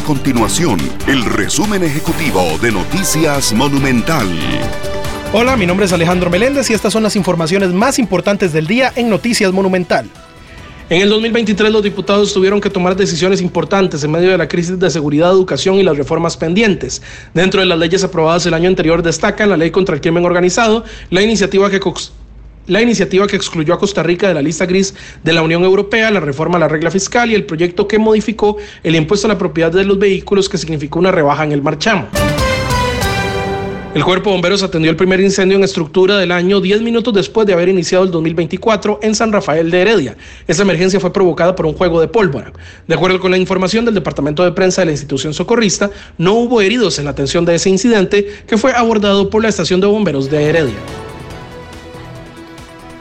A continuación, el resumen ejecutivo de Noticias Monumental. Hola, mi nombre es Alejandro Meléndez y estas son las informaciones más importantes del día en Noticias Monumental. En el 2023 los diputados tuvieron que tomar decisiones importantes en medio de la crisis de seguridad, educación y las reformas pendientes. Dentro de las leyes aprobadas el año anterior destacan la ley contra el crimen organizado, la iniciativa que la iniciativa que excluyó a Costa Rica de la lista gris de la Unión Europea, la reforma a la regla fiscal y el proyecto que modificó el impuesto a la propiedad de los vehículos que significó una rebaja en el marchamo. El Cuerpo de Bomberos atendió el primer incendio en estructura del año 10 minutos después de haber iniciado el 2024 en San Rafael de Heredia. Esta emergencia fue provocada por un juego de pólvora. De acuerdo con la información del Departamento de Prensa de la institución socorrista, no hubo heridos en la atención de ese incidente que fue abordado por la estación de bomberos de Heredia.